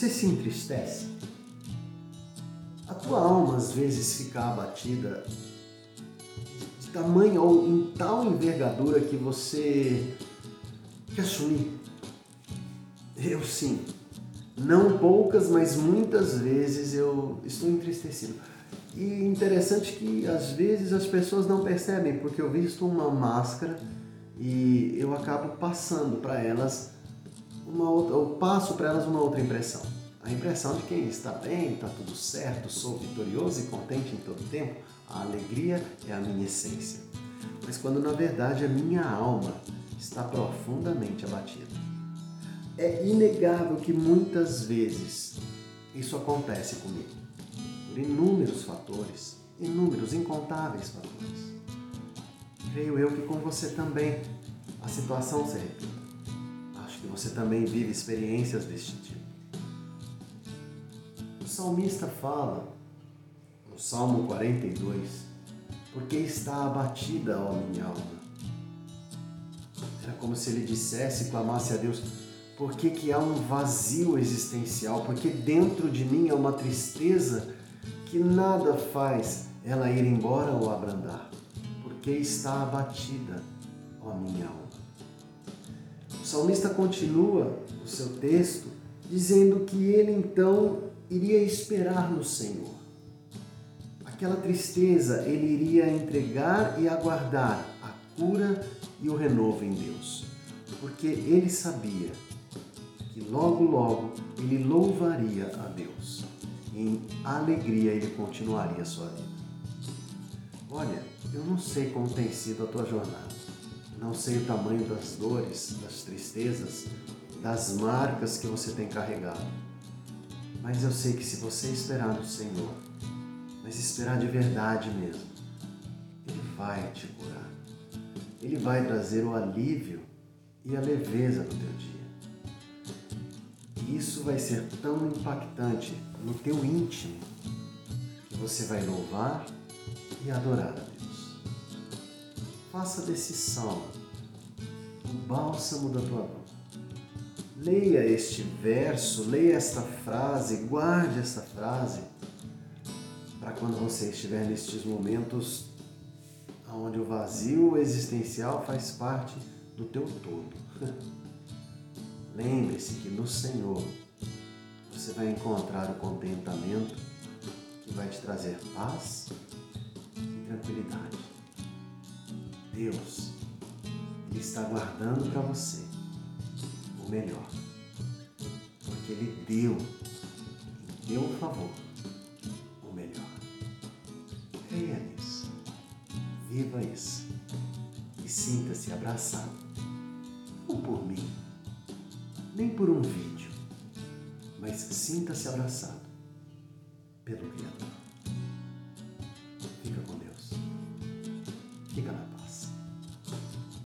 Você se entristece? A tua alma às vezes fica abatida de tamanho ou em tal envergadura que você quer sumir. Eu sim. Não poucas, mas muitas vezes eu estou entristecido. E interessante que às vezes as pessoas não percebem, porque eu visto uma máscara e eu acabo passando para elas uma outra, eu passo para elas uma outra impressão. A impressão de quem está bem, está tudo certo, sou vitorioso e contente em todo tempo. A alegria é a minha essência. Mas quando na verdade a minha alma está profundamente abatida. É inegável que muitas vezes isso acontece comigo, por inúmeros fatores, inúmeros, incontáveis fatores. Creio eu que com você também a situação se repita. Que você também vive experiências deste tipo. O salmista fala, no Salmo 42, porque está abatida, ó minha alma. Era como se ele dissesse, clamasse a Deus, por que, que há um vazio existencial? Porque dentro de mim há uma tristeza que nada faz ela ir embora ou abrandar. Porque está abatida, ó minha alma. O salmista continua o seu texto dizendo que ele então iria esperar no Senhor. Aquela tristeza ele iria entregar e aguardar a cura e o renovo em Deus, porque ele sabia que logo, logo ele louvaria a Deus. Em alegria ele continuaria sua vida. Olha, eu não sei como tem sido a tua jornada. Não sei o tamanho das dores, das tristezas, das marcas que você tem carregado. Mas eu sei que se você esperar no Senhor, mas esperar de verdade mesmo, Ele vai te curar. Ele vai trazer o alívio e a leveza no teu dia isso vai ser tão impactante no teu íntimo que você vai louvar e adorar a Deus. Faça desse salmo o bálsamo da tua alma. Leia este verso, leia esta frase, guarde esta frase para quando você estiver nestes momentos onde o vazio existencial faz parte do teu todo. Lembre-se que no Senhor você vai encontrar o contentamento que vai te trazer paz e tranquilidade. Deus, Ele está guardando para você o melhor, porque Ele deu, em teu favor, o melhor. Creia nisso, viva isso e sinta-se abraçado, não por mim nem por um vídeo, mas sinta-se abraçado pelo Criador.